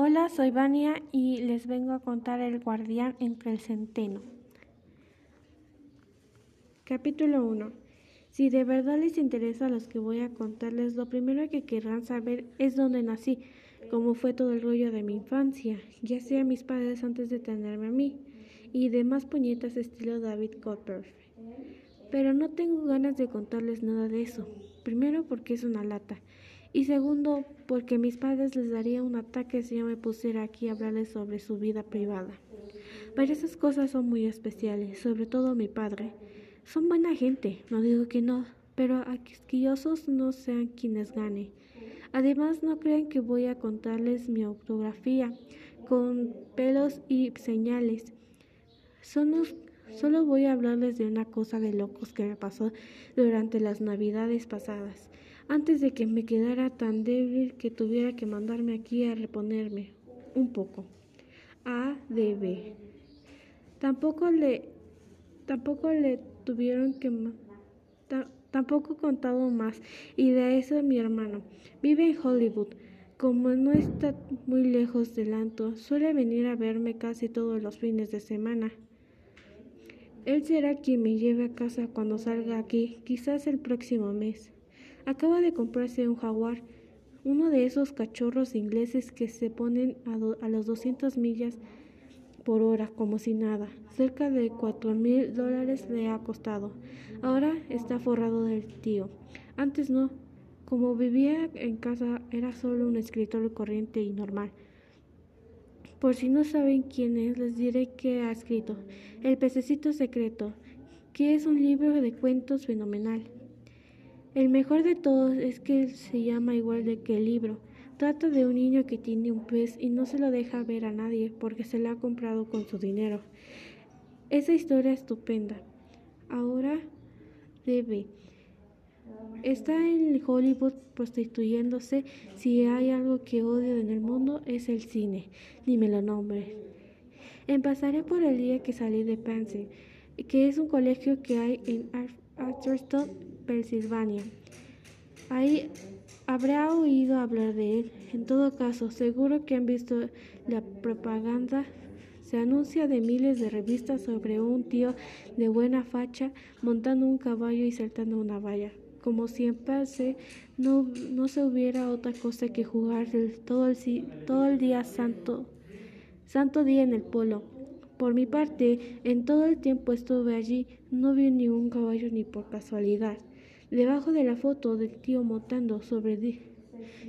Hola, soy Vania y les vengo a contar El guardián entre el centeno. Capítulo 1. Si de verdad les interesa los que voy a contarles, lo primero que querrán saber es dónde nací, cómo fue todo el rollo de mi infancia, ya sea mis padres antes de tenerme a mí, y demás puñetas estilo David Copperfield. Pero no tengo ganas de contarles nada de eso. Primero porque es una lata y segundo, porque mis padres les daría un ataque si yo me pusiera aquí a hablarles sobre su vida privada. Pero esas cosas son muy especiales, sobre todo mi padre. Son buena gente, no digo que no, pero aquisquillosos no sean quienes gane. Además, no crean que voy a contarles mi autografía con pelos y señales. Solo voy a hablarles de una cosa de locos que me pasó durante las navidades pasadas antes de que me quedara tan débil que tuviera que mandarme aquí a reponerme un poco. A de B. Tampoco le tampoco le tuvieron que tampoco contado más y de eso mi hermano vive en Hollywood. Como no está muy lejos del Anto, suele venir a verme casi todos los fines de semana. Él será quien me lleve a casa cuando salga aquí, quizás el próximo mes. Acaba de comprarse un jaguar, uno de esos cachorros ingleses que se ponen a, a las 200 millas por hora como si nada. Cerca de cuatro mil dólares le ha costado. Ahora está forrado del tío. Antes no. Como vivía en casa era solo un escritor corriente y normal. Por si no saben quién es, les diré que ha escrito El pececito secreto, que es un libro de cuentos fenomenal. El mejor de todos es que se llama igual de que el libro. Trata de un niño que tiene un pez y no se lo deja ver a nadie porque se lo ha comprado con su dinero. Esa historia estupenda. Ahora debe. Está en Hollywood prostituyéndose. Si hay algo que odio en el mundo es el cine. Ni me lo nombre. Empezaré por el día que salí de Pansy, que es un colegio que hay en Arthurton Pensilvania. Ahí habrá oído hablar de él. En todo caso, seguro que han visto la propaganda. Se anuncia de miles de revistas sobre un tío de buena facha montando un caballo y saltando una valla. Como si en no, no se hubiera otra cosa que jugar todo el, todo el día santo, santo día en el polo. Por mi parte, en todo el tiempo estuve allí, no vi ni un caballo ni por casualidad. Debajo de la foto del tío montando sobre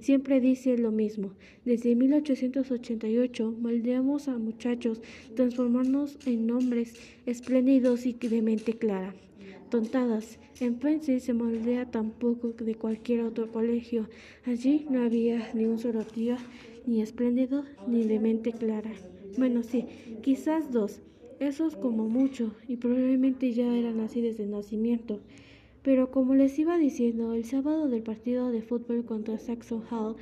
siempre dice lo mismo. Desde 1888 moldeamos a muchachos, transformarnos en hombres espléndidos y de mente clara. Tontadas. En Princeton se moldea tampoco de cualquier otro colegio. Allí no había ni un solo tío, ni espléndido, ni de mente clara. Bueno, sí, quizás dos. Esos como mucho, y probablemente ya eran así desde nacimiento. Pero como les iba diciendo, el sábado del partido de fútbol contra Saxon Hall,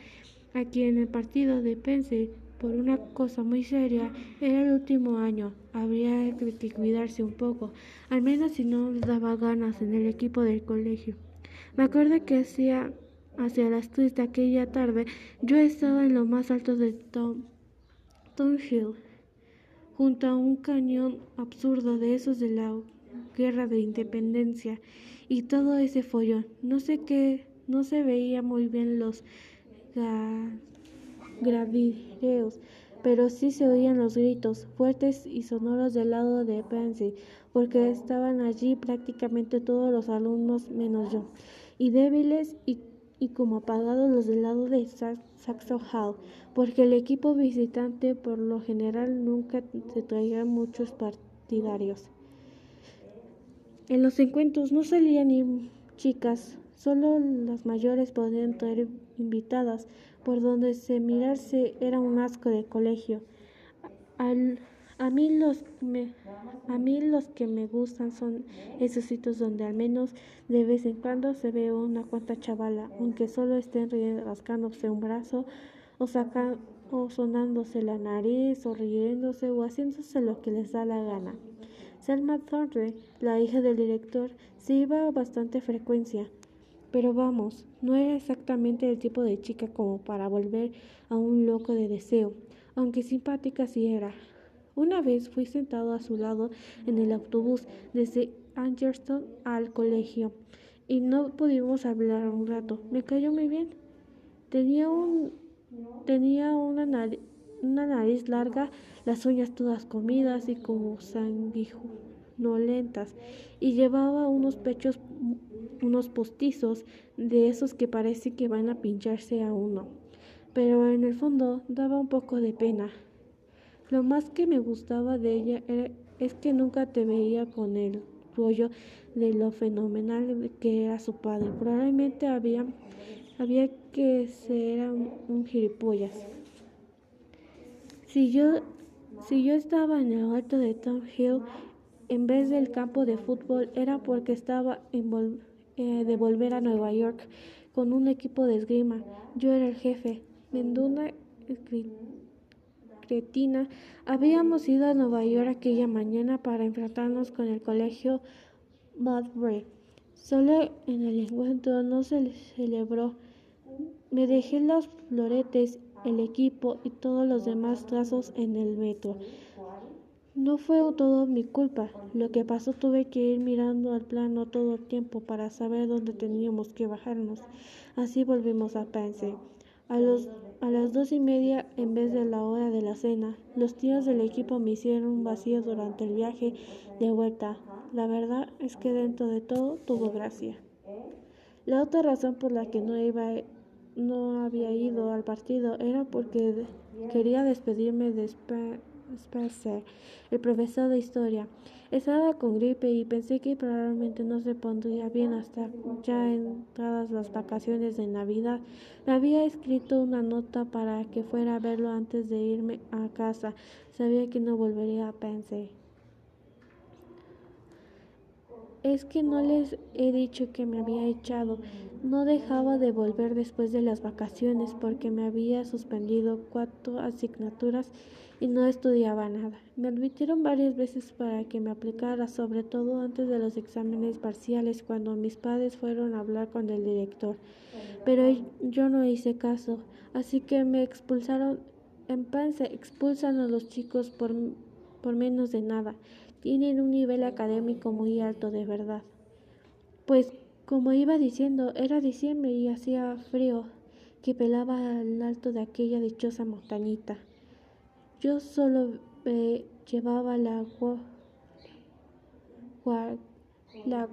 aquí en el partido de Pence, por una cosa muy seria, era el último año. Habría que cuidarse un poco, al menos si no daba ganas en el equipo del colegio. Me acuerdo que hacia las tres de aquella tarde, yo estaba en lo más alto de Tom, Hill, junto a un cañón absurdo de esos de la guerra de independencia y todo ese follón. No sé qué, no se veía muy bien los gravideos, pero sí se oían los gritos fuertes y sonoros del lado de Pansy, porque estaban allí prácticamente todos los alumnos menos yo, y débiles y, y como apagados los del lado de Saxo Hall, porque el equipo visitante por lo general nunca se traía muchos partidarios. En los encuentros no salían ni chicas, solo las mayores podían traer invitadas, por donde se mirarse era un asco de colegio. a, mí los a mí los que me gustan son esos sitios donde al menos de vez en cuando se ve una cuanta chavala, aunque solo estén rascándose un brazo o, o sonándose la nariz o riéndose o haciéndose lo que les da la gana. Selma Thornton, la hija del director, se iba a bastante frecuencia, Pero vamos, no era exactamente el tipo de chica como para volver a un loco de deseo, aunque simpática sí era. Una vez fui sentado a su lado en el autobús desde Angerton al colegio y no pudimos hablar un rato. Me cayó muy bien. Tenía un tenía una nariz, una nariz larga, las uñas todas comidas y como sanguinolentas, y llevaba unos pechos unos postizos de esos que parece que van a pincharse a uno. Pero en el fondo daba un poco de pena. Lo más que me gustaba de ella era, es que nunca te veía con el rollo de lo fenomenal que era su padre. Probablemente había, había que ser un, gilipollas. Si yo, si yo estaba en el alto de Tom Hill en vez del campo de fútbol era porque estaba eh, de volver a Nueva York con un equipo de esgrima. Yo era el jefe. Menduna cretina. Habíamos ido a Nueva York aquella mañana para enfrentarnos con el colegio Mudbury. Solo en el encuentro no se celebró. Me dejé los floretes, el equipo y todos los demás trazos en el metro. No fue todo mi culpa. Lo que pasó tuve que ir mirando al plano todo el tiempo para saber dónde teníamos que bajarnos. Así volvimos a Pense. A, los, a las dos y media, en vez de la hora de la cena, los tíos del equipo me hicieron vacío durante el viaje de vuelta. La verdad es que dentro de todo tuvo gracia. La otra razón por la que no iba no había ido al partido era porque quería despedirme de Spencer, el profesor de historia. Estaba con gripe y pensé que probablemente no se pondría bien hasta ya entradas las vacaciones de Navidad. Me había escrito una nota para que fuera a verlo antes de irme a casa. Sabía que no volvería a pensar. Es que no les he dicho que me había echado. No dejaba de volver después de las vacaciones porque me había suspendido cuatro asignaturas y no estudiaba nada. Me admitieron varias veces para que me aplicara, sobre todo antes de los exámenes parciales, cuando mis padres fueron a hablar con el director. Pero yo no hice caso, así que me expulsaron. En Pance expulsan a los chicos por, por menos de nada. Tienen un nivel académico muy alto, de verdad. Pues, como iba diciendo, era diciembre y hacía frío, que pelaba al alto de aquella dichosa montañita. Yo solo eh, llevaba la, la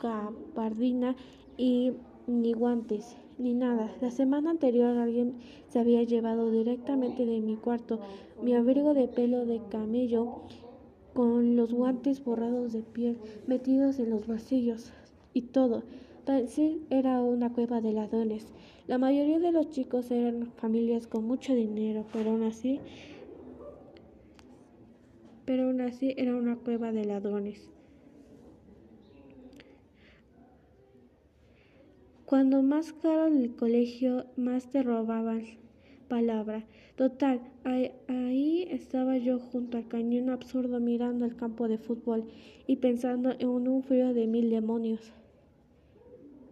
gabardina y ni guantes ni nada. La semana anterior alguien se había llevado directamente de mi cuarto mi abrigo de pelo de camello con los guantes borrados de piel metidos en los bolsillos y todo. Tal era una cueva de ladrones. La mayoría de los chicos eran familias con mucho dinero, pero aún así pero aún así era una cueva de ladrones. Cuando más caro el colegio, más te robaban palabra. Total, ahí, estaba yo junto al cañón absurdo mirando el campo de fútbol y pensando en un frío de mil demonios.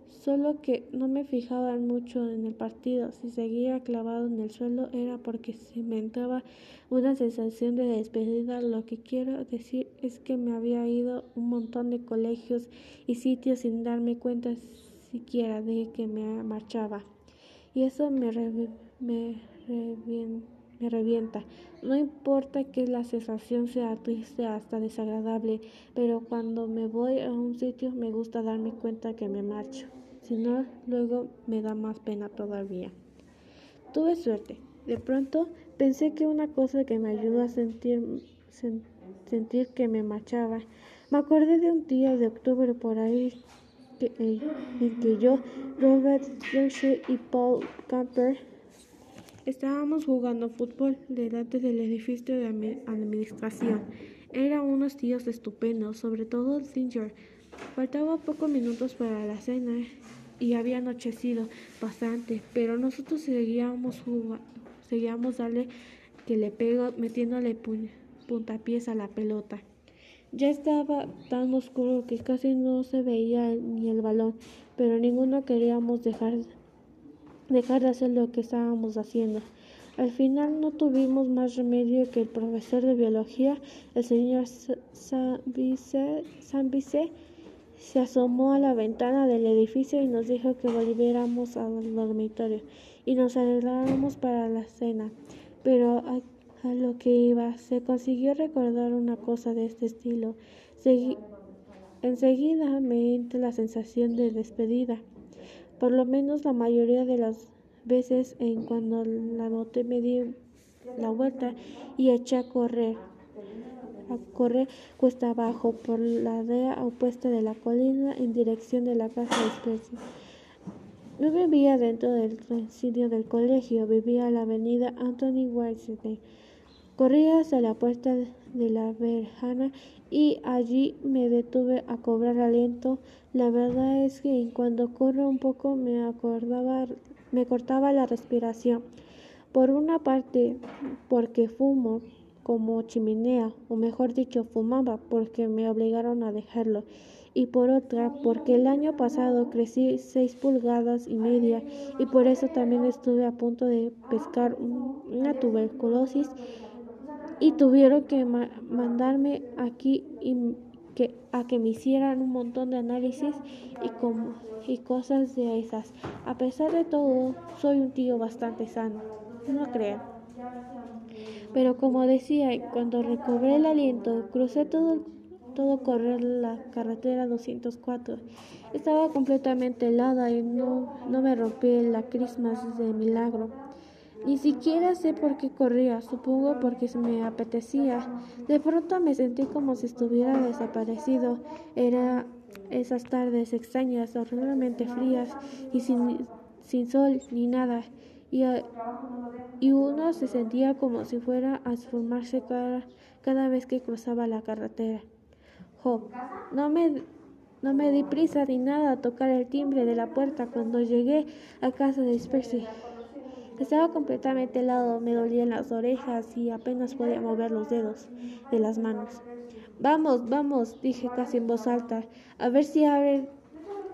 Solo que no me fijaba mucho en el partido. Si seguía clavado en el suelo era porque se me entraba una sensación de despedida. Lo que quiero decir es que me había ido un montón de colegios y sitios sin darme cuenta siquiera de que me marchaba. Y eso me, me, me revienta. No importa que la sensación sea triste hasta desagradable, pero cuando me voy a un sitio me gusta darme cuenta que me marcho si no, luego me da más pena todavía. Tuve suerte. De pronto pensé que una cosa que me ayudó a sentir, sentir que me marchaba. Me acordé de un día de octubre por ahí eh, en que yo, Robert Yoshi y Paul Camper estábamos jugando fútbol delante del edificio de administración. Eran unos tíos estupendos, sobre todo Ginger. Faltaba pocos minutos para la cena y había anochecido bastante, pero nosotros seguíamos seguíamos darle que le pego metiéndole puntapiés a la pelota. Ya estaba tan oscuro que casi no se veía ni el balón, pero ninguno queríamos dejar, dejar de hacer lo que estábamos haciendo. Al final no tuvimos más remedio que el profesor de biología, el señor Sanvice, se asomó a la ventana del edificio y nos dijo que volviéramos al dormitorio y nos arregláramos para la cena. Pero a, lo que iba, se consiguió recordar una cosa de este estilo. enseguida me entra la sensación de despedida. Por lo menos la mayoría de las veces en cuando la noté me di la vuelta y eché a correr a correr cuesta abajo por la aldea opuesta de la colina en dirección de la casa de Spencer. No vivía dentro del sitio del colegio, vivía en la avenida Anthony Whiteside. Corrí hacia la puerta de la verjana y allí me detuve a cobrar aliento. La verdad es que cuando corro un poco me acordaba me cortaba la respiración. Por una parte, porque fumo como chimenea, o mejor dicho, fumaba porque me obligaron a dejarlo. Y por otra, porque el año pasado crecí seis pulgadas y media y por eso también estuve a punto de pescar una tuberculosis y tuvieron que mandarme aquí y que, a que me hicieran un montón de análisis y, y cosas de esas. A pesar de todo, soy un tío bastante sano, no crean. Pero como decía, cuando recobré el aliento, crucé todo, todo correr la carretera 204. Estaba completamente helada y no, no me rompí la crismas de milagro. Ni siquiera sé por qué corría, supongo porque me apetecía. De pronto me sentí como si estuviera desaparecido. Era esas tardes extrañas, horriblemente frías y sin, sin sol ni nada. Y, y, uno se sentía como si fuera a esfumarse cada, cada vez que cruzaba la carretera. No me, no me di prisa ni nada a tocar el timbre de la puerta cuando llegué a casa de Spercy. Estaba completamente helado, me dolían las orejas y apenas podía mover los dedos de las manos. Vamos, vamos, dije casi en voz alta, a ver si abren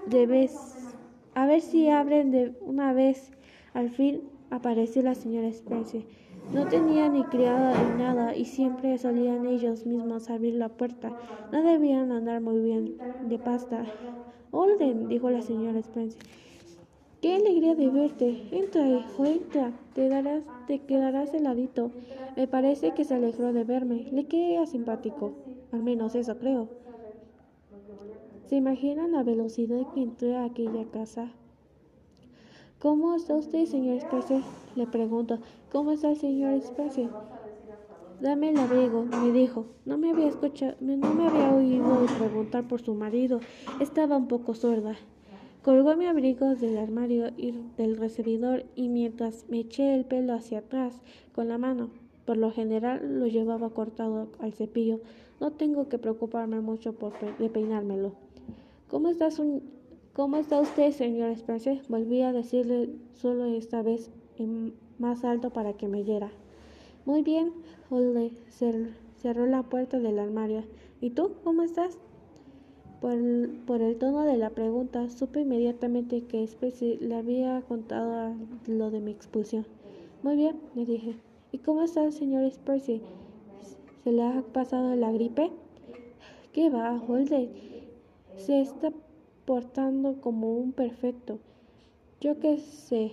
de vez, a ver si abren de una vez. Al fin apareció la señora Spencer. No tenía ni criada ni nada y siempre solían ellos mismos abrir la puerta. No debían andar muy bien de pasta. Olden, dijo la señora Spencer. Qué alegría de verte. Entra, hijo, entra. Te, darás, te quedarás heladito. Me parece que se alegró de verme. Le quedé simpático. Al menos eso creo. ¿Se imaginan la velocidad que entré a aquella casa? ¿Cómo está usted, señor Spencer? Le pregunto. ¿Cómo está el señor Spencer? Dame el abrigo, me dijo. No me había escuchado, no me había oído preguntar por su marido. Estaba un poco sorda. Colgó mi abrigo del armario y del recibidor y mientras me eché el pelo hacia atrás con la mano, por lo general lo llevaba cortado al cepillo, no tengo que preocuparme mucho por de peinármelo. ¿Cómo, estás ¿Cómo está usted, señor Spencer? Volví a decirle solo esta vez más alto para que me oyera. Muy bien, Holly cerró la puerta del armario. ¿Y tú, cómo estás? Por el, tono de la pregunta, supe inmediatamente que Spacey le había contado lo de mi expulsión. Muy bien, le dije. ¿Y cómo está el señor Spacey? ¿Se le ha pasado la gripe? ¿Qué va, Holden? Se está portando como un perfecto. Yo qué sé.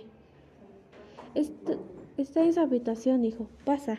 Está, está en su habitación, hijo. Pasa.